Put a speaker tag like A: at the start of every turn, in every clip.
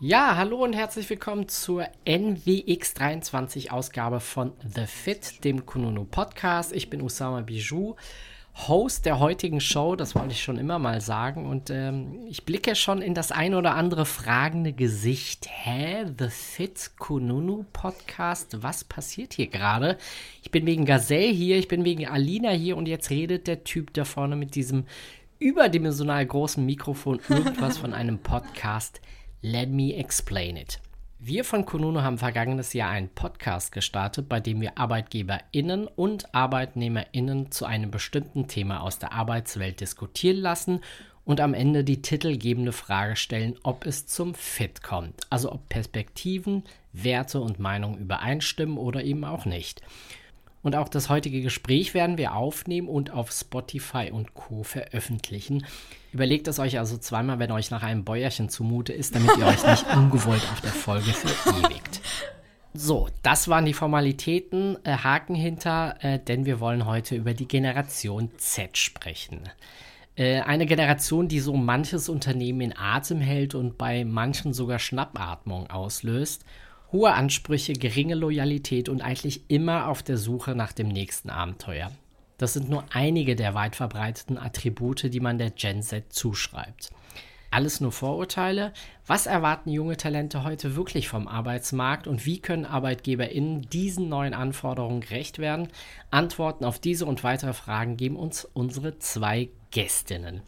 A: Ja, hallo und herzlich willkommen zur NWX23 Ausgabe von The Fit, dem Kununu Podcast. Ich bin Usama Bijou, Host der heutigen Show, das wollte ich schon immer mal sagen. Und ähm, ich blicke schon in das ein oder andere fragende Gesicht. Hä? The Fit Kununu Podcast? Was passiert hier gerade? Ich bin wegen Gazelle hier, ich bin wegen Alina hier und jetzt redet der Typ da vorne mit diesem überdimensional großen Mikrofon irgendwas von einem Podcast. Let me explain it. Wir von Konuno haben vergangenes Jahr einen Podcast gestartet, bei dem wir ArbeitgeberInnen und ArbeitnehmerInnen zu einem bestimmten Thema aus der Arbeitswelt diskutieren lassen und am Ende die titelgebende Frage stellen, ob es zum Fit kommt. Also ob Perspektiven, Werte und Meinungen übereinstimmen oder eben auch nicht. Und auch das heutige Gespräch werden wir aufnehmen und auf Spotify und Co. veröffentlichen. Überlegt es euch also zweimal, wenn euch nach einem Bäuerchen zumute ist, damit ihr euch nicht ungewollt auf der Folge verewigt. So, das waren die Formalitäten, äh, Haken hinter, äh, denn wir wollen heute über die Generation Z sprechen. Äh, eine Generation, die so manches Unternehmen in Atem hält und bei manchen sogar Schnappatmung auslöst Hohe Ansprüche, geringe Loyalität und eigentlich immer auf der Suche nach dem nächsten Abenteuer. Das sind nur einige der weit verbreiteten Attribute, die man der Gen Z zuschreibt. Alles nur Vorurteile? Was erwarten junge Talente heute wirklich vom Arbeitsmarkt und wie können ArbeitgeberInnen diesen neuen Anforderungen gerecht werden? Antworten auf diese und weitere Fragen geben uns unsere zwei Gästinnen.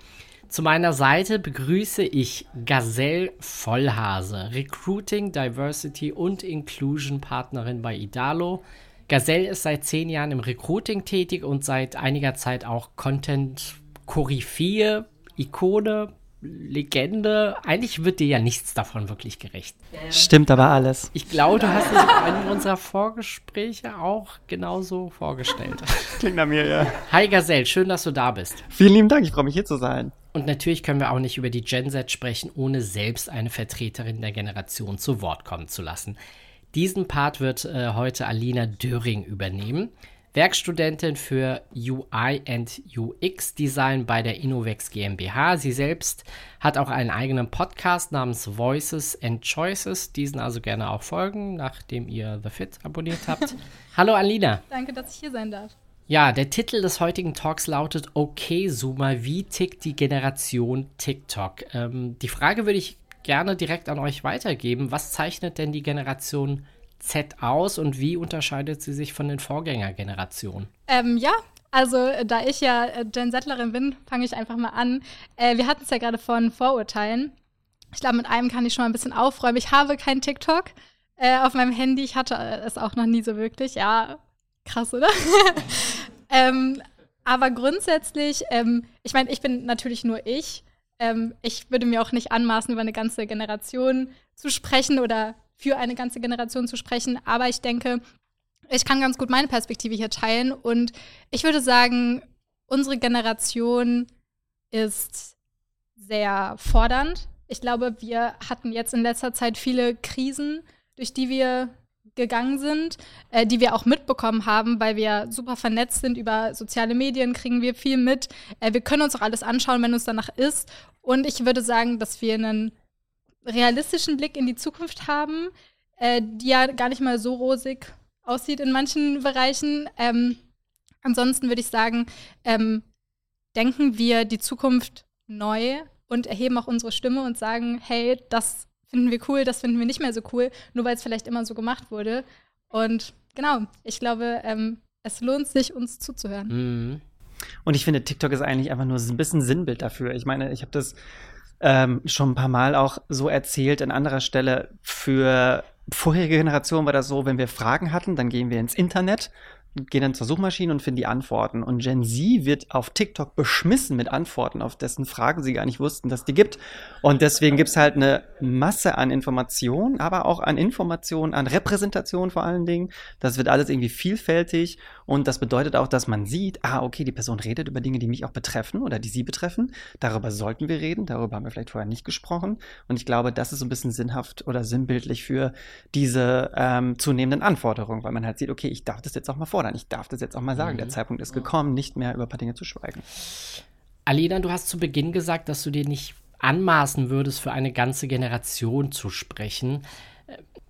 A: Zu meiner Seite begrüße ich Gazelle Vollhase, Recruiting, Diversity und Inclusion Partnerin bei Idalo. Gazelle ist seit zehn Jahren im Recruiting tätig und seit einiger Zeit auch Content-Koryphäe, Ikone, Legende. Eigentlich wird dir ja nichts davon wirklich gerecht.
B: Stimmt aber alles.
A: Ich glaube, du hast es in einem unserer Vorgespräche auch genauso vorgestellt.
B: Klingt nach mir, ja.
A: Hi Gazelle, schön, dass du da bist.
B: Vielen lieben Dank, ich freue mich hier zu sein.
A: Und natürlich können wir auch nicht über die Gen Z sprechen, ohne selbst eine Vertreterin der Generation zu Wort kommen zu lassen. Diesen Part wird äh, heute Alina Döring übernehmen. Werkstudentin für UI and UX Design bei der Innovex GmbH. Sie selbst hat auch einen eigenen Podcast namens Voices and Choices. Diesen also gerne auch folgen, nachdem ihr The Fit abonniert habt. Hallo Alina.
C: Danke, dass ich hier sein darf.
A: Ja, der Titel des heutigen Talks lautet Okay, Zoomer, wie tickt die Generation TikTok? Ähm, die Frage würde ich gerne direkt an euch weitergeben. Was zeichnet denn die Generation Z aus und wie unterscheidet sie sich von den Vorgängergenerationen?
C: Ähm, ja, also äh, da ich ja äh, Gen Settlerin bin, fange ich einfach mal an. Äh, wir hatten es ja gerade von Vorurteilen. Ich glaube, mit einem kann ich schon mal ein bisschen aufräumen. Ich habe kein TikTok äh, auf meinem Handy. Ich hatte äh, es auch noch nie so wirklich. Ja, Krass, oder? ähm, aber grundsätzlich, ähm, ich meine, ich bin natürlich nur ich. Ähm, ich würde mir auch nicht anmaßen, über eine ganze Generation zu sprechen oder für eine ganze Generation zu sprechen. Aber ich denke, ich kann ganz gut meine Perspektive hier teilen. Und ich würde sagen, unsere Generation ist sehr fordernd. Ich glaube, wir hatten jetzt in letzter Zeit viele Krisen, durch die wir gegangen sind, äh, die wir auch mitbekommen haben, weil wir super vernetzt sind über soziale Medien, kriegen wir viel mit. Äh, wir können uns auch alles anschauen, wenn uns danach ist. Und ich würde sagen, dass wir einen realistischen Blick in die Zukunft haben, äh, die ja gar nicht mal so rosig aussieht in manchen Bereichen. Ähm, ansonsten würde ich sagen, ähm, denken wir die Zukunft neu und erheben auch unsere Stimme und sagen, hey, das finden wir cool, das finden wir nicht mehr so cool, nur weil es vielleicht immer so gemacht wurde. Und genau, ich glaube, ähm, es lohnt sich, uns zuzuhören.
B: Mhm. Und ich finde, TikTok ist eigentlich einfach nur ein bisschen Sinnbild dafür. Ich meine, ich habe das ähm, schon ein paar Mal auch so erzählt an anderer Stelle. Für vorherige Generationen war das so, wenn wir Fragen hatten, dann gehen wir ins Internet gehen dann zur Suchmaschine und finden die Antworten. Und Gen Z wird auf TikTok beschmissen mit Antworten, auf dessen Fragen sie gar nicht wussten, dass die gibt. Und deswegen gibt's halt eine Masse an Informationen, aber auch an Informationen, an Repräsentation vor allen Dingen. Das wird alles irgendwie vielfältig. Und das bedeutet auch, dass man sieht, ah, okay, die Person redet über Dinge, die mich auch betreffen oder die sie betreffen. Darüber sollten wir reden. Darüber haben wir vielleicht vorher nicht gesprochen. Und ich glaube, das ist so ein bisschen sinnhaft oder sinnbildlich für diese ähm, zunehmenden Anforderungen, weil man halt sieht, okay, ich darf das jetzt auch mal fordern fordern. Ich darf das jetzt auch mal sagen. Mhm. Der Zeitpunkt ist gekommen, nicht mehr über ein paar Dinge zu schweigen.
A: Alina, du hast zu Beginn gesagt, dass du dir nicht anmaßen würdest, für eine ganze Generation zu sprechen.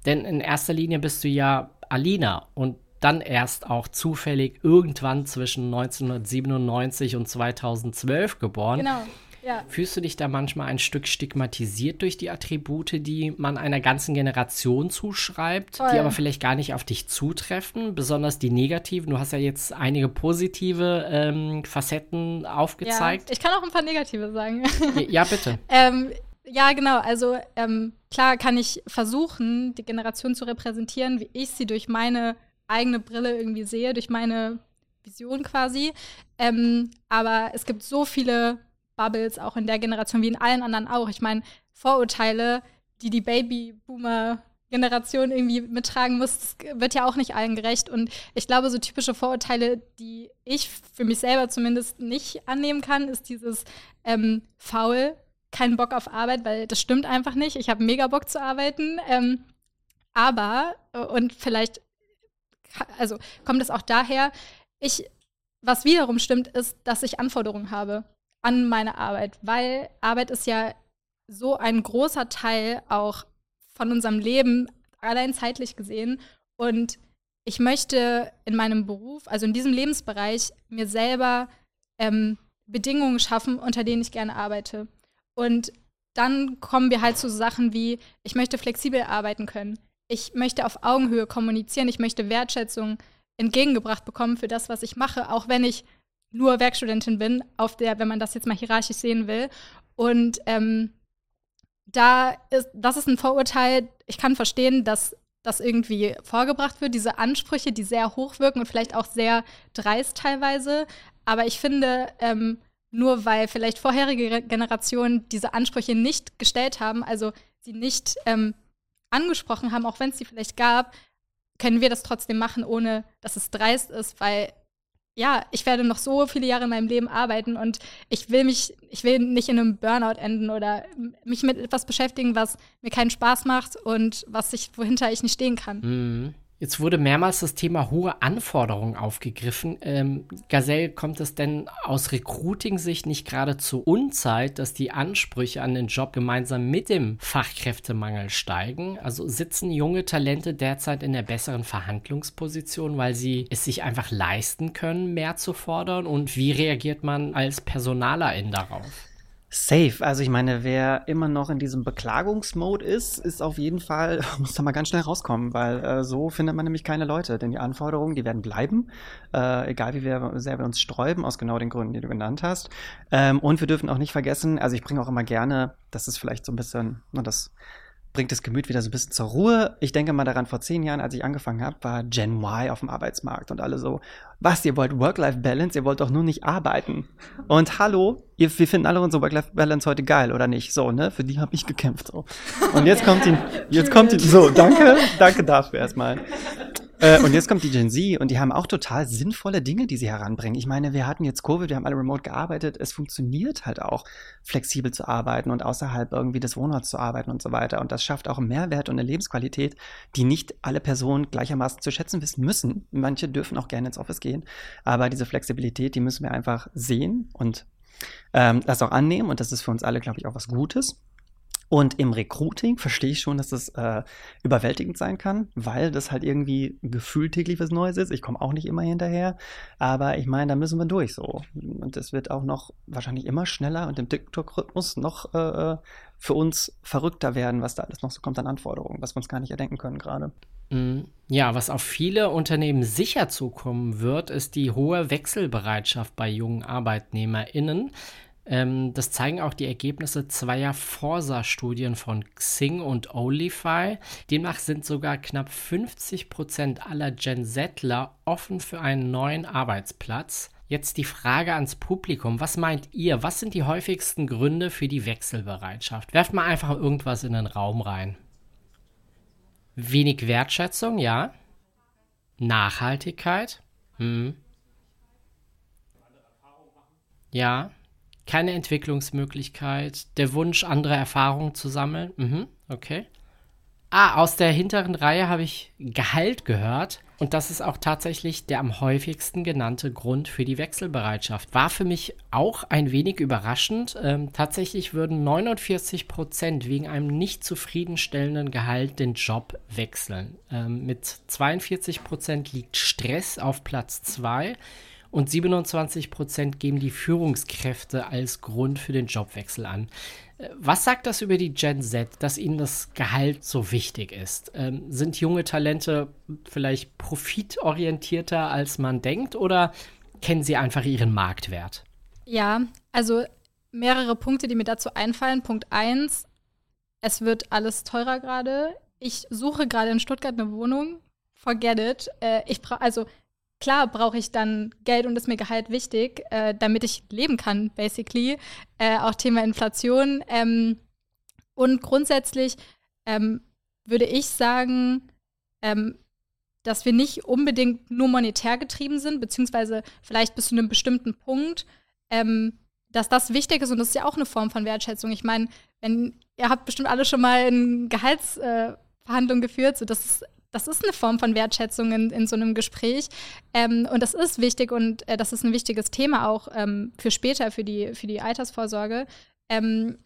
A: Denn in erster Linie bist du ja Alina und dann erst auch zufällig irgendwann zwischen 1997 und 2012 geboren. Genau. Ja. Fühlst du dich da manchmal ein Stück stigmatisiert durch die Attribute, die man einer ganzen Generation zuschreibt, Voll. die aber vielleicht gar nicht auf dich zutreffen, besonders die negativen? Du hast ja jetzt einige positive ähm, Facetten aufgezeigt.
C: Ja, ich kann auch ein paar negative sagen.
A: Ja, bitte.
C: ähm, ja, genau. Also ähm, klar kann ich versuchen, die Generation zu repräsentieren, wie ich sie durch meine eigene Brille irgendwie sehe, durch meine Vision quasi. Ähm, aber es gibt so viele Bubbles auch in der Generation wie in allen anderen auch. Ich meine, Vorurteile, die die Babyboomer-Generation irgendwie mittragen muss, wird ja auch nicht allen gerecht. Und ich glaube, so typische Vorurteile, die ich für mich selber zumindest nicht annehmen kann, ist dieses ähm, faul, kein Bock auf Arbeit, weil das stimmt einfach nicht. Ich habe mega Bock zu arbeiten. Ähm, aber, und vielleicht, also kommt es auch daher, ich, was wiederum stimmt, ist, dass ich Anforderungen habe an meine Arbeit, weil Arbeit ist ja so ein großer Teil auch von unserem Leben, allein zeitlich gesehen. Und ich möchte in meinem Beruf, also in diesem Lebensbereich, mir selber ähm, Bedingungen schaffen, unter denen ich gerne arbeite. Und dann kommen wir halt zu Sachen wie, ich möchte flexibel arbeiten können. Ich möchte auf Augenhöhe kommunizieren. Ich möchte Wertschätzung entgegengebracht bekommen für das, was ich mache, auch wenn ich nur Werkstudentin bin, auf der, wenn man das jetzt mal hierarchisch sehen will. Und ähm, da ist, das ist ein Vorurteil. Ich kann verstehen, dass das irgendwie vorgebracht wird, diese Ansprüche, die sehr hoch wirken und vielleicht auch sehr dreist teilweise. Aber ich finde, ähm, nur weil vielleicht vorherige Generationen diese Ansprüche nicht gestellt haben, also sie nicht ähm, angesprochen haben, auch wenn es sie vielleicht gab, können wir das trotzdem machen, ohne dass es dreist ist, weil ja, ich werde noch so viele Jahre in meinem Leben arbeiten und ich will mich, ich will nicht in einem Burnout enden oder mich mit etwas beschäftigen, was mir keinen Spaß macht und was ich, wohinter ich nicht stehen kann.
A: Mhm. Jetzt wurde mehrmals das Thema hohe Anforderungen aufgegriffen. Ähm, Gazelle, kommt es denn aus Recruiting-Sicht nicht gerade zur Unzeit, dass die Ansprüche an den Job gemeinsam mit dem Fachkräftemangel steigen? Also sitzen junge Talente derzeit in der besseren Verhandlungsposition, weil sie es sich einfach leisten können, mehr zu fordern? Und wie reagiert man als Personalerin darauf?
B: Safe. Also ich meine, wer immer noch in diesem Beklagungsmode ist, ist auf jeden Fall, muss da mal ganz schnell rauskommen, weil äh, so findet man nämlich keine Leute. Denn die Anforderungen, die werden bleiben, äh, egal wie wir sehr wir uns sträuben, aus genau den Gründen, die du genannt hast. Ähm, und wir dürfen auch nicht vergessen, also ich bringe auch immer gerne, das ist vielleicht so ein bisschen, das bringt das Gemüt wieder so ein bisschen zur Ruhe. Ich denke mal daran, vor zehn Jahren, als ich angefangen habe, war Gen Y auf dem Arbeitsmarkt und alle so, was, ihr wollt Work-Life-Balance, ihr wollt doch nur nicht arbeiten. Und hallo, ihr, wir finden alle unsere Work-Life-Balance heute geil, oder nicht? So, ne? Für die habe ich gekämpft. So. Und jetzt kommt die, jetzt kommt die, so, danke, danke dafür erstmal. Äh, und jetzt kommt die Gen Z und die haben auch total sinnvolle Dinge, die sie heranbringen. Ich meine, wir hatten jetzt Covid, wir haben alle remote gearbeitet. Es funktioniert halt auch, flexibel zu arbeiten und außerhalb irgendwie des Wohnorts zu arbeiten und so weiter. Und das schafft auch einen Mehrwert und eine Lebensqualität, die nicht alle Personen gleichermaßen zu schätzen wissen müssen. Manche dürfen auch gerne ins Office gehen, aber diese Flexibilität, die müssen wir einfach sehen und ähm, das auch annehmen. Und das ist für uns alle, glaube ich, auch was Gutes. Und im Recruiting verstehe ich schon, dass das äh, überwältigend sein kann, weil das halt irgendwie gefühlt täglich was Neues ist. Ich komme auch nicht immer hinterher, aber ich meine, da müssen wir durch so. Und es wird auch noch wahrscheinlich immer schneller und im TikTok-Rhythmus noch äh, für uns verrückter werden, was da alles noch so kommt an Anforderungen, was wir uns gar nicht erdenken können gerade.
A: Mhm. Ja, was auf viele Unternehmen sicher zukommen wird, ist die hohe Wechselbereitschaft bei jungen ArbeitnehmerInnen. Ähm, das zeigen auch die Ergebnisse zweier Forsa-Studien von Xing und Olify. Demnach sind sogar knapp 50 Prozent aller Gen Zler offen für einen neuen Arbeitsplatz. Jetzt die Frage ans Publikum. Was meint ihr? Was sind die häufigsten Gründe für die Wechselbereitschaft? Werft mal einfach irgendwas in den Raum rein. Wenig Wertschätzung, ja. Nachhaltigkeit. Hm. Ja, keine Entwicklungsmöglichkeit, der Wunsch, andere Erfahrungen zu sammeln. Mhm, okay. Ah, aus der hinteren Reihe habe ich Gehalt gehört. Und das ist auch tatsächlich der am häufigsten genannte Grund für die Wechselbereitschaft. War für mich auch ein wenig überraschend. Ähm, tatsächlich würden 49 Prozent wegen einem nicht zufriedenstellenden Gehalt den Job wechseln. Ähm, mit 42 Prozent liegt Stress auf Platz 2 und 27 Prozent geben die Führungskräfte als Grund für den Jobwechsel an. Äh, was sagt das über die Gen Z, dass ihnen das Gehalt so wichtig ist? Ähm, sind junge Talente vielleicht profitorientierter, als man denkt, oder kennen sie einfach ihren Marktwert?
C: Ja, also mehrere Punkte, die mir dazu einfallen. Punkt eins: es wird alles teurer gerade. Ich suche gerade in Stuttgart eine Wohnung. Forget it. Äh, ich brauche also klar brauche ich dann Geld und ist mir Gehalt wichtig, äh, damit ich leben kann, basically. Äh, auch Thema Inflation. Ähm, und grundsätzlich ähm, würde ich sagen, ähm, dass wir nicht unbedingt nur monetär getrieben sind, beziehungsweise vielleicht bis zu einem bestimmten Punkt, ähm, dass das wichtig ist und das ist ja auch eine Form von Wertschätzung. Ich meine, wenn ihr habt bestimmt alle schon mal in Gehaltsverhandlungen äh, geführt, so das ist das ist eine Form von Wertschätzung in, in so einem Gespräch. Ähm, und das ist wichtig und äh, das ist ein wichtiges Thema auch ähm, für später, für die, für die Altersvorsorge. Ähm,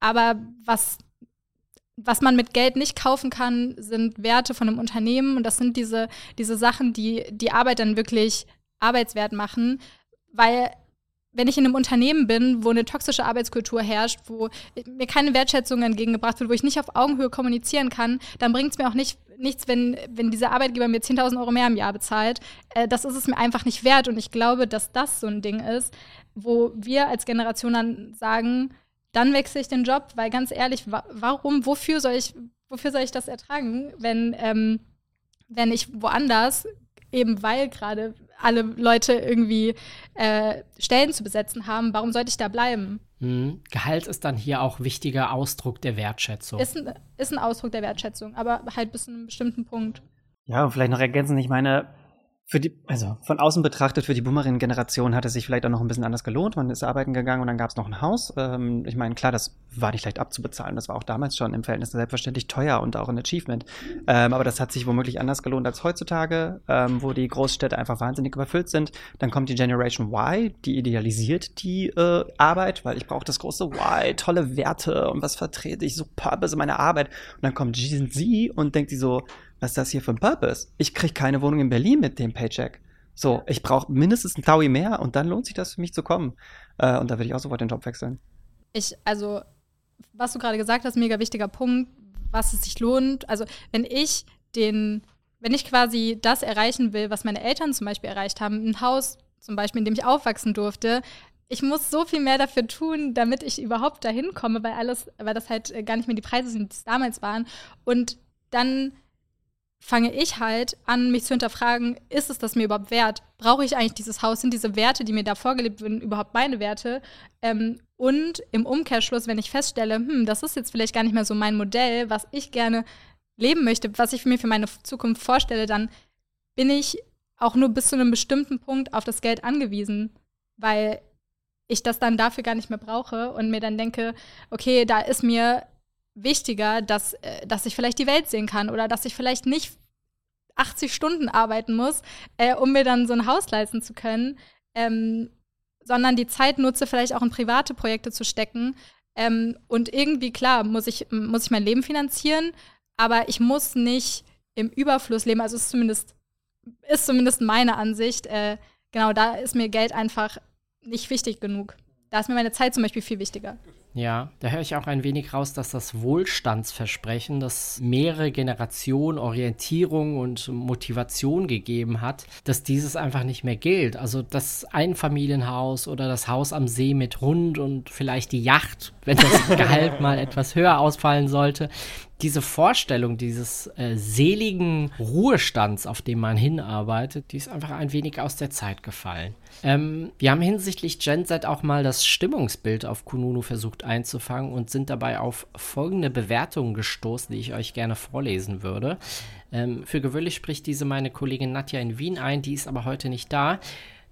C: aber was, was man mit Geld nicht kaufen kann, sind Werte von einem Unternehmen. Und das sind diese, diese Sachen, die die Arbeit dann wirklich arbeitswert machen. Weil wenn ich in einem Unternehmen bin, wo eine toxische Arbeitskultur herrscht, wo mir keine Wertschätzung entgegengebracht wird, wo ich nicht auf Augenhöhe kommunizieren kann, dann bringt es mir auch nicht, nichts, wenn, wenn dieser Arbeitgeber mir 10.000 Euro mehr im Jahr bezahlt. Äh, das ist es mir einfach nicht wert. Und ich glaube, dass das so ein Ding ist, wo wir als Generation dann sagen, dann wechsle ich den Job, weil ganz ehrlich, wa warum, wofür soll ich, wofür soll ich das ertragen, wenn, ähm, wenn ich woanders eben weil gerade alle Leute irgendwie äh, Stellen zu besetzen haben, warum sollte ich da bleiben?
A: Mhm. Gehalt ist dann hier auch wichtiger Ausdruck der Wertschätzung.
C: Ist ein, ist ein Ausdruck der Wertschätzung, aber halt bis zu einem bestimmten Punkt.
B: Ja, und vielleicht noch ergänzen, ich meine, für die, also von außen betrachtet, für die Boomerinnen-Generation hat es sich vielleicht auch noch ein bisschen anders gelohnt. Man ist arbeiten gegangen und dann gab es noch ein Haus. Ähm, ich meine, klar, das war nicht leicht abzubezahlen. Das war auch damals schon im Verhältnis selbstverständlich teuer und auch ein Achievement. Ähm, aber das hat sich womöglich anders gelohnt als heutzutage, ähm, wo die Großstädte einfach wahnsinnig überfüllt sind. Dann kommt die Generation Y, die idealisiert die äh, Arbeit, weil ich brauche das große Y, tolle Werte und was vertrete ich, so Purpose in meiner Arbeit. Und dann kommt Gen Z und denkt sie so, was ist das hier für ein Purpose? Ich kriege keine Wohnung in Berlin mit dem Paycheck. So, ich brauche mindestens ein Taui mehr und dann lohnt sich das für mich zu kommen. Äh, und da würde ich auch sofort den Job wechseln.
C: Ich, also, was du gerade gesagt hast, mega wichtiger Punkt, was es sich lohnt. Also, wenn ich den, wenn ich quasi das erreichen will, was meine Eltern zum Beispiel erreicht haben, ein Haus zum Beispiel, in dem ich aufwachsen durfte, ich muss so viel mehr dafür tun, damit ich überhaupt dahin komme, weil alles, weil das halt gar nicht mehr die Preise sind, die es damals waren. Und dann fange ich halt an, mich zu hinterfragen, ist es das mir überhaupt wert? Brauche ich eigentlich dieses Haus? Sind diese Werte, die mir da vorgelebt werden, überhaupt meine Werte? Ähm, und im Umkehrschluss, wenn ich feststelle, hm, das ist jetzt vielleicht gar nicht mehr so mein Modell, was ich gerne leben möchte, was ich mir für meine Zukunft vorstelle, dann bin ich auch nur bis zu einem bestimmten Punkt auf das Geld angewiesen, weil ich das dann dafür gar nicht mehr brauche und mir dann denke, okay, da ist mir wichtiger, dass, äh, dass ich vielleicht die Welt sehen kann oder dass ich vielleicht nicht 80 Stunden arbeiten muss, äh, um mir dann so ein Haus leisten zu können, ähm, sondern die Zeit nutze, vielleicht auch in private Projekte zu stecken. Ähm, und irgendwie, klar, muss ich, muss ich mein Leben finanzieren, aber ich muss nicht im Überfluss leben. Also ist zumindest, ist zumindest meine Ansicht. Äh, genau, da ist mir Geld einfach nicht wichtig genug. Da ist mir meine Zeit zum Beispiel viel wichtiger.
A: Ja, da höre ich auch ein wenig raus, dass das Wohlstandsversprechen, das mehrere Generationen Orientierung und Motivation gegeben hat, dass dieses einfach nicht mehr gilt. Also das Einfamilienhaus oder das Haus am See mit Hund und vielleicht die Yacht, wenn das Gehalt mal etwas höher ausfallen sollte, diese Vorstellung dieses äh, seligen Ruhestands, auf dem man hinarbeitet, die ist einfach ein wenig aus der Zeit gefallen. Ähm, wir haben hinsichtlich Gen Z auch mal das Stimmungsbild auf Kununu versucht einzufangen und sind dabei auf folgende Bewertungen gestoßen, die ich euch gerne vorlesen würde. Ähm, für gewöhnlich spricht diese meine Kollegin Nadja in Wien ein, die ist aber heute nicht da.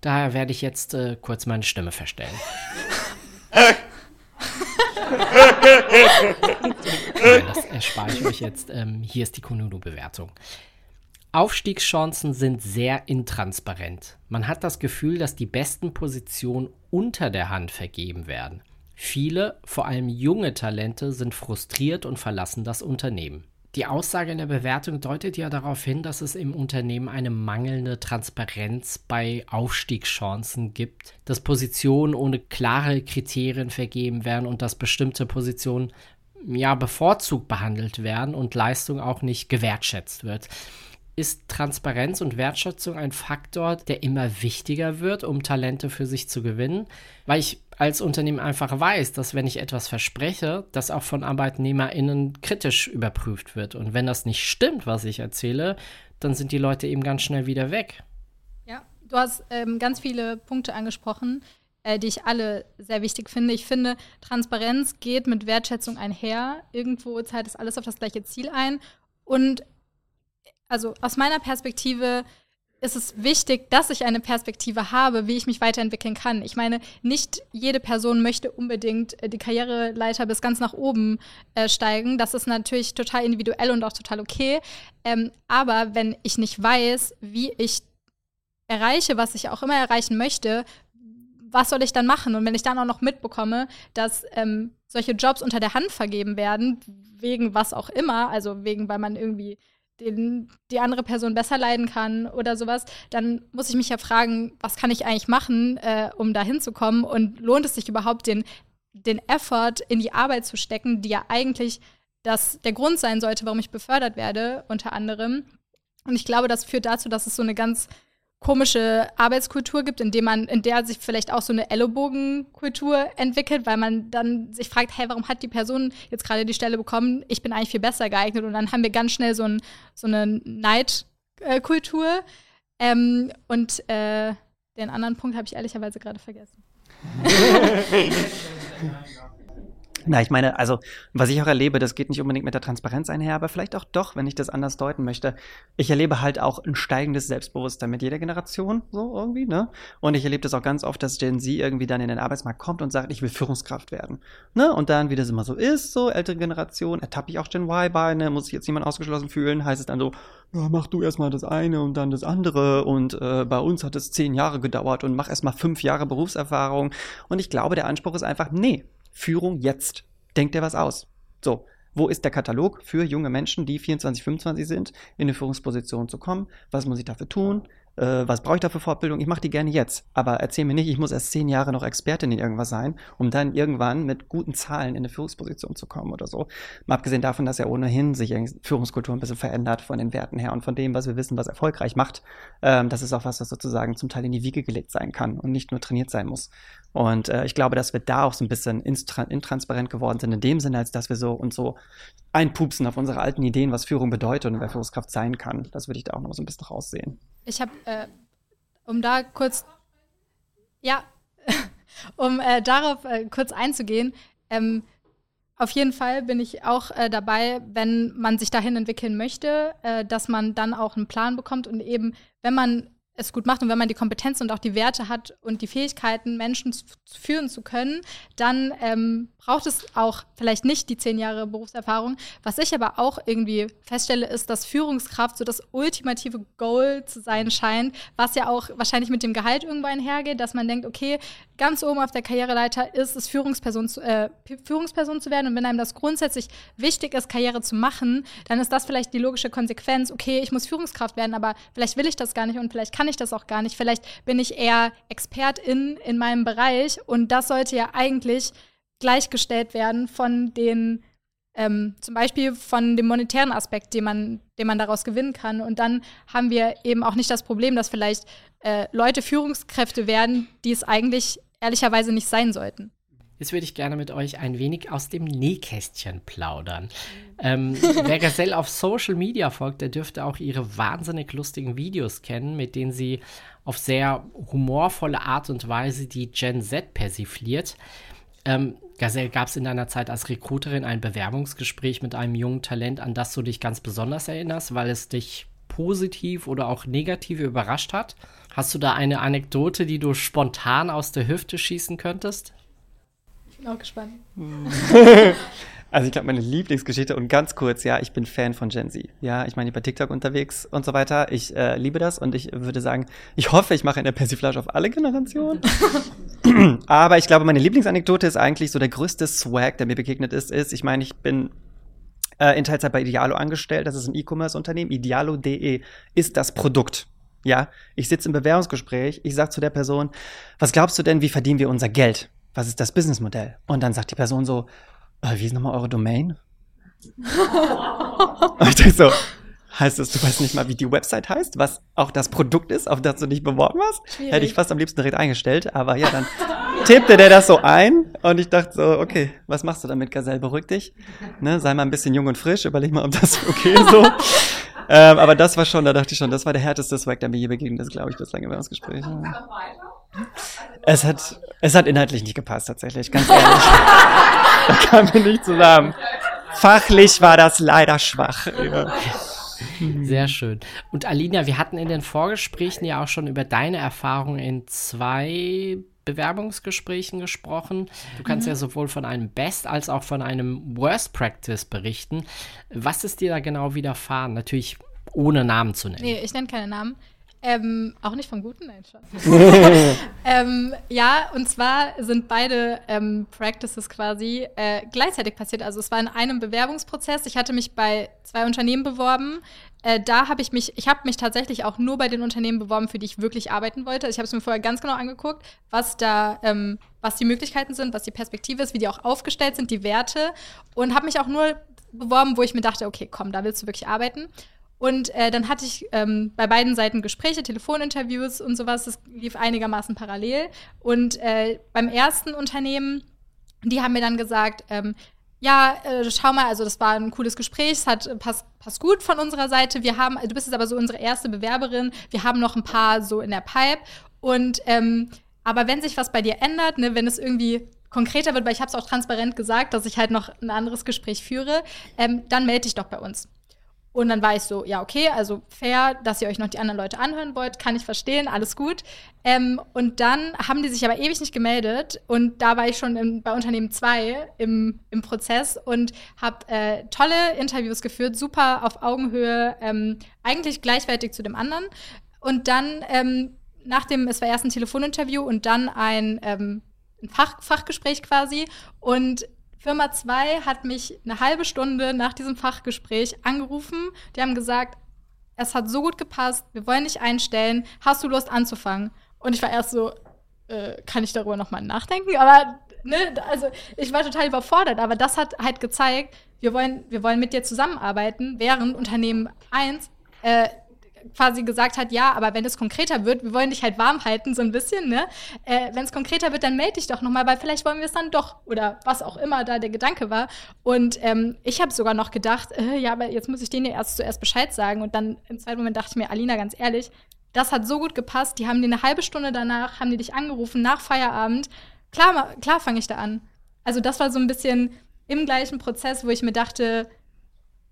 A: Daher werde ich jetzt äh, kurz meine Stimme verstellen. Das erspare ich euch jetzt. Ähm, hier ist die Kununu-Bewertung. Aufstiegschancen sind sehr intransparent. Man hat das Gefühl, dass die besten Positionen unter der Hand vergeben werden. Viele, vor allem junge Talente, sind frustriert und verlassen das Unternehmen. Die Aussage in der Bewertung deutet ja darauf hin, dass es im Unternehmen eine mangelnde Transparenz bei Aufstiegschancen gibt, dass Positionen ohne klare Kriterien vergeben werden und dass bestimmte Positionen ja bevorzugt behandelt werden und Leistung auch nicht gewertschätzt wird. Ist Transparenz und Wertschätzung ein Faktor, der immer wichtiger wird, um Talente für sich zu gewinnen, weil ich als Unternehmen einfach weiß, dass wenn ich etwas verspreche, das auch von ArbeitnehmerInnen kritisch überprüft wird. Und wenn das nicht stimmt, was ich erzähle, dann sind die Leute eben ganz schnell wieder weg.
C: Ja, du hast ähm, ganz viele Punkte angesprochen, äh, die ich alle sehr wichtig finde. Ich finde, Transparenz geht mit Wertschätzung einher. Irgendwo zahlt es alles auf das gleiche Ziel ein. Und also aus meiner Perspektive ist es wichtig, dass ich eine Perspektive habe, wie ich mich weiterentwickeln kann. Ich meine, nicht jede Person möchte unbedingt äh, die Karriereleiter bis ganz nach oben äh, steigen. Das ist natürlich total individuell und auch total okay. Ähm, aber wenn ich nicht weiß, wie ich erreiche, was ich auch immer erreichen möchte, was soll ich dann machen? Und wenn ich dann auch noch mitbekomme, dass ähm, solche Jobs unter der Hand vergeben werden, wegen was auch immer, also wegen, weil man irgendwie den die andere Person besser leiden kann oder sowas, dann muss ich mich ja fragen, was kann ich eigentlich machen, äh, um da hinzukommen und lohnt es sich überhaupt, den, den Effort in die Arbeit zu stecken, die ja eigentlich das, der Grund sein sollte, warum ich befördert werde, unter anderem. Und ich glaube, das führt dazu, dass es so eine ganz komische Arbeitskultur gibt, in, dem man, in der sich vielleicht auch so eine Ellenbogenkultur entwickelt, weil man dann sich fragt, hey, warum hat die Person jetzt gerade die Stelle bekommen? Ich bin eigentlich viel besser geeignet. Und dann haben wir ganz schnell so, ein, so eine Neidkultur. Ähm, und äh, den anderen Punkt habe ich ehrlicherweise gerade vergessen.
B: Na, ich meine, also, was ich auch erlebe, das geht nicht unbedingt mit der Transparenz einher, aber vielleicht auch doch, wenn ich das anders deuten möchte. Ich erlebe halt auch ein steigendes Selbstbewusstsein mit jeder Generation, so irgendwie, ne? Und ich erlebe das auch ganz oft, dass Gen Z irgendwie dann in den Arbeitsmarkt kommt und sagt, ich will Führungskraft werden, ne? Und dann, wie das immer so ist, so ältere Generation, ertappe ich auch Gen Y bei, ne? Muss ich jetzt jemand ausgeschlossen fühlen, heißt es dann so, ja, mach du erstmal das eine und dann das andere und äh, bei uns hat es zehn Jahre gedauert und mach erstmal fünf Jahre Berufserfahrung. Und ich glaube, der Anspruch ist einfach, nee, Führung jetzt. Denkt dir was aus. So, wo ist der Katalog für junge Menschen, die 24, 25 sind, in eine Führungsposition zu kommen? Was muss ich dafür tun? Äh, was brauche ich da für Fortbildung? Ich mache die gerne jetzt. Aber erzähl mir nicht, ich muss erst zehn Jahre noch Expertin in irgendwas sein, um dann irgendwann mit guten Zahlen in eine Führungsposition zu kommen oder so. Mal abgesehen davon, dass ja ohnehin sich Führungskultur ein bisschen verändert von den Werten her und von dem, was wir wissen, was erfolgreich macht. Ähm, das ist auch was, was sozusagen zum Teil in die Wiege gelegt sein kann und nicht nur trainiert sein muss. Und äh, ich glaube, dass wir da auch so ein bisschen intransparent geworden sind, in dem Sinne, als dass wir so und so einpupsen auf unsere alten Ideen, was Führung bedeutet und wer Führungskraft sein kann. Das würde ich da auch noch so ein bisschen raussehen.
C: Ich habe, äh, um da kurz, ja, um äh, darauf äh, kurz einzugehen, ähm, auf jeden Fall bin ich auch äh, dabei, wenn man sich dahin entwickeln möchte, äh, dass man dann auch einen Plan bekommt und eben, wenn man es gut macht und wenn man die Kompetenz und auch die Werte hat und die Fähigkeiten, Menschen zu, führen zu können, dann ähm, braucht es auch vielleicht nicht die zehn Jahre Berufserfahrung. Was ich aber auch irgendwie feststelle, ist, dass Führungskraft so das ultimative Goal zu sein scheint, was ja auch wahrscheinlich mit dem Gehalt irgendwo einhergeht, dass man denkt, okay, ganz oben auf der Karriereleiter ist es, Führungsperson zu, äh, Führungsperson zu werden. Und wenn einem das grundsätzlich wichtig ist, Karriere zu machen, dann ist das vielleicht die logische Konsequenz, okay, ich muss Führungskraft werden, aber vielleicht will ich das gar nicht und vielleicht kann ich das auch gar nicht. Vielleicht bin ich eher Expertin in meinem Bereich und das sollte ja eigentlich gleichgestellt werden von den, ähm, zum Beispiel von dem monetären Aspekt, den man, den man daraus gewinnen kann. Und dann haben wir eben auch nicht das Problem, dass vielleicht äh, Leute Führungskräfte werden, die es eigentlich ehrlicherweise nicht sein sollten.
A: Jetzt würde ich gerne mit euch ein wenig aus dem Nähkästchen plaudern. Ähm, wer Gazelle auf Social Media folgt, der dürfte auch ihre wahnsinnig lustigen Videos kennen, mit denen sie auf sehr humorvolle Art und Weise die Gen Z persifliert. Ähm, Gazelle, gab es in deiner Zeit als Recruiterin ein Bewerbungsgespräch mit einem jungen Talent, an das du dich ganz besonders erinnerst, weil es dich positiv oder auch negativ überrascht hat? Hast du da eine Anekdote, die du spontan aus der Hüfte schießen könntest?
C: Bin auch gespannt.
B: Also ich glaube, meine Lieblingsgeschichte und ganz kurz, ja, ich bin Fan von Gen Z. Ja, ich meine, ich bin bei TikTok unterwegs und so weiter. Ich äh, liebe das und ich würde sagen, ich hoffe, ich mache eine Persiflage auf alle Generationen. Aber ich glaube, meine Lieblingsanekdote ist eigentlich so der größte Swag, der mir begegnet ist, ist, ich meine, ich bin äh, in Teilzeit bei Idealo angestellt. Das ist ein E-Commerce-Unternehmen. Idealo.de ist das Produkt. Ja, ich sitze im Bewerbungsgespräch, ich sage zu der Person, was glaubst du denn, wie verdienen wir unser Geld? Was ist das Businessmodell? Und dann sagt die Person so, äh, wie ist nochmal eure Domain? Und ich denke so, heißt das, du weißt nicht mal, wie die Website heißt, was auch das Produkt ist, auf das du dich beworben hast? Schwierig. Hätte ich fast am liebsten direkt eingestellt, aber ja, dann tippte der das so ein und ich dachte so, okay, was machst du damit, Gazelle? Beruhig dich, ne, sei mal ein bisschen jung und frisch, überleg mal, ob das okay ist so. ähm, aber das war schon, da dachte ich schon, das war der härteste Swag, der mir je begegnet ist, glaube ich, bislang im Bewerbungsgespräch. Ja. Es hat, es hat inhaltlich nicht gepasst, tatsächlich, ganz ehrlich. da kamen wir nicht zusammen. Fachlich war das leider schwach. Ja.
A: Sehr schön. Und Alina, wir hatten in den Vorgesprächen ja auch schon über deine Erfahrungen in zwei Bewerbungsgesprächen gesprochen. Du kannst mhm. ja sowohl von einem Best als auch von einem Worst Practice berichten. Was ist dir da genau widerfahren? Natürlich ohne Namen zu nennen.
C: Nee, ich nenne keine Namen. Ähm, auch nicht vom Guten, nein, schon. ähm, ja, und zwar sind beide ähm, Practices quasi äh, gleichzeitig passiert. Also es war in einem Bewerbungsprozess. Ich hatte mich bei zwei Unternehmen beworben. Äh, da habe ich mich, ich habe mich tatsächlich auch nur bei den Unternehmen beworben, für die ich wirklich arbeiten wollte. Ich habe es mir vorher ganz genau angeguckt, was da, ähm, was die Möglichkeiten sind, was die Perspektive ist, wie die auch aufgestellt sind, die Werte. Und habe mich auch nur beworben, wo ich mir dachte, okay, komm, da willst du wirklich arbeiten. Und äh, dann hatte ich ähm, bei beiden Seiten Gespräche, Telefoninterviews und sowas. Das lief einigermaßen parallel. Und äh, beim ersten Unternehmen, die haben mir dann gesagt, ähm, ja, äh, schau mal, also das war ein cooles Gespräch, es hat äh, passt, passt gut von unserer Seite. Wir haben, du bist jetzt aber so unsere erste Bewerberin. Wir haben noch ein paar so in der Pipe. Und ähm, aber wenn sich was bei dir ändert, ne, wenn es irgendwie konkreter wird, weil ich habe es auch transparent gesagt, dass ich halt noch ein anderes Gespräch führe, ähm, dann melde dich doch bei uns. Und dann war ich so, ja, okay, also fair, dass ihr euch noch die anderen Leute anhören wollt, kann ich verstehen, alles gut. Ähm, und dann haben die sich aber ewig nicht gemeldet und da war ich schon in, bei Unternehmen 2 im, im Prozess und habe äh, tolle Interviews geführt, super auf Augenhöhe, ähm, eigentlich gleichwertig zu dem anderen. Und dann ähm, nach dem, es war erst ein Telefoninterview und dann ein, ähm, ein Fach, Fachgespräch quasi und Firma 2 hat mich eine halbe Stunde nach diesem Fachgespräch angerufen. Die haben gesagt, es hat so gut gepasst, wir wollen dich einstellen, hast du Lust anzufangen? Und ich war erst so, äh, kann ich darüber nochmal nachdenken? Aber, ne, also ich war total überfordert, aber das hat halt gezeigt, wir wollen, wir wollen mit dir zusammenarbeiten, während Unternehmen 1 äh, quasi gesagt hat, ja, aber wenn es konkreter wird, wir wollen dich halt warm halten, so ein bisschen, ne? Äh, wenn es konkreter wird, dann melde dich doch nochmal, weil vielleicht wollen wir es dann doch oder was auch immer da der Gedanke war. Und ähm, ich habe sogar noch gedacht, äh, ja, aber jetzt muss ich denen ja erst zuerst Bescheid sagen. Und dann im zweiten Moment dachte ich mir, Alina, ganz ehrlich, das hat so gut gepasst. Die haben dir eine halbe Stunde danach, haben die dich angerufen nach Feierabend. Klar, klar fange ich da an. Also das war so ein bisschen im gleichen Prozess, wo ich mir dachte,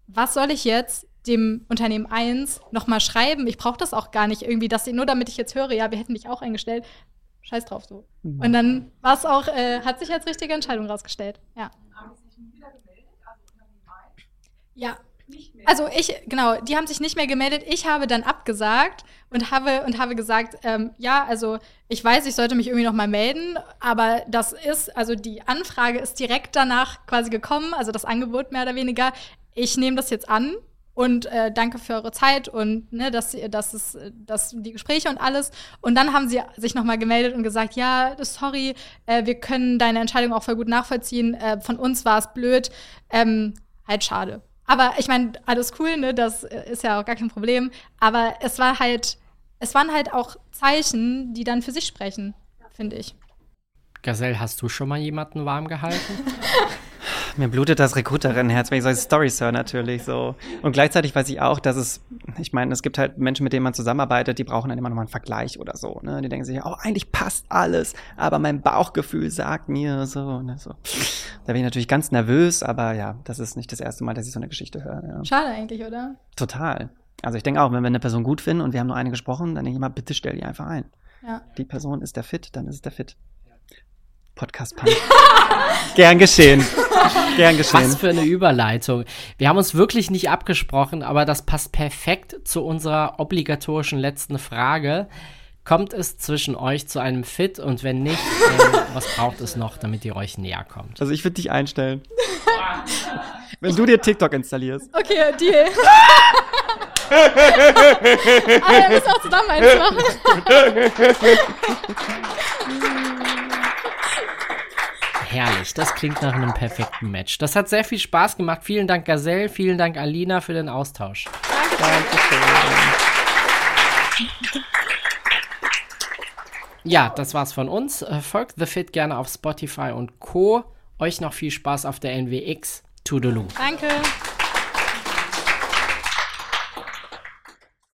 C: was soll ich jetzt? Dem Unternehmen 1 nochmal schreiben. Ich brauche das auch gar nicht irgendwie, dass sie, nur damit ich jetzt höre, ja, wir hätten dich auch eingestellt. Scheiß drauf so. Mhm. Und dann war es auch, äh, hat sich als richtige Entscheidung rausgestellt. Ja. Ja. Also ich, genau, die haben sich nicht mehr gemeldet. Ich habe dann abgesagt und habe und habe gesagt, ähm, ja, also ich weiß, ich sollte mich irgendwie noch mal melden, aber das ist, also die Anfrage ist direkt danach quasi gekommen, also das Angebot mehr oder weniger. Ich nehme das jetzt an und äh, danke für eure Zeit und ne, dass, dass, es, dass die Gespräche und alles. Und dann haben sie sich nochmal gemeldet und gesagt, ja, sorry, äh, wir können deine Entscheidung auch voll gut nachvollziehen. Äh, von uns war es blöd. Ähm, halt schade. Aber ich meine, alles cool, ne? Das äh, ist ja auch gar kein Problem. Aber es war halt, es waren halt auch Zeichen, die dann für sich sprechen, finde ich.
A: Gazelle, hast du schon mal jemanden warm gehalten?
B: Mir blutet das Recruiterinnenherz, wenn ich solche Storys höre, natürlich so. Und gleichzeitig weiß ich auch, dass es, ich meine, es gibt halt Menschen, mit denen man zusammenarbeitet, die brauchen dann immer nochmal einen Vergleich oder so. Ne? Die denken sich, oh, eigentlich passt alles, aber mein Bauchgefühl sagt mir so. Ne? so. Da bin ich natürlich ganz nervös, aber ja, das ist nicht das erste Mal, dass ich so eine Geschichte höre. Ja.
C: Schade eigentlich, oder?
B: Total. Also ich denke auch, wenn wir eine Person gut finden und wir haben nur eine gesprochen, dann denke ich immer, bitte stell die einfach ein. Ja. Die Person ist der Fit, dann ist es der Fit. Podcast Punk. Gern geschehen. Gern geschehen.
A: Was für eine Überleitung. Wir haben uns wirklich nicht abgesprochen, aber das passt perfekt zu unserer obligatorischen letzten Frage. Kommt es zwischen euch zu einem Fit und wenn nicht, äh, was braucht es noch, damit ihr euch näher kommt?
B: Also ich würde dich einstellen. wenn du dir TikTok installierst.
C: Okay, Deal. Aber wir müssen auch zusammen eins machen.
A: Herrlich, das klingt nach einem perfekten Match. Das hat sehr viel Spaß gemacht. Vielen Dank, Gazelle. Vielen Dank, Alina, für den Austausch. Ja, das war's von uns. Äh, Folgt The Fit gerne auf Spotify und Co. Euch noch viel Spaß auf der NWX. Toodaloo.
C: Danke.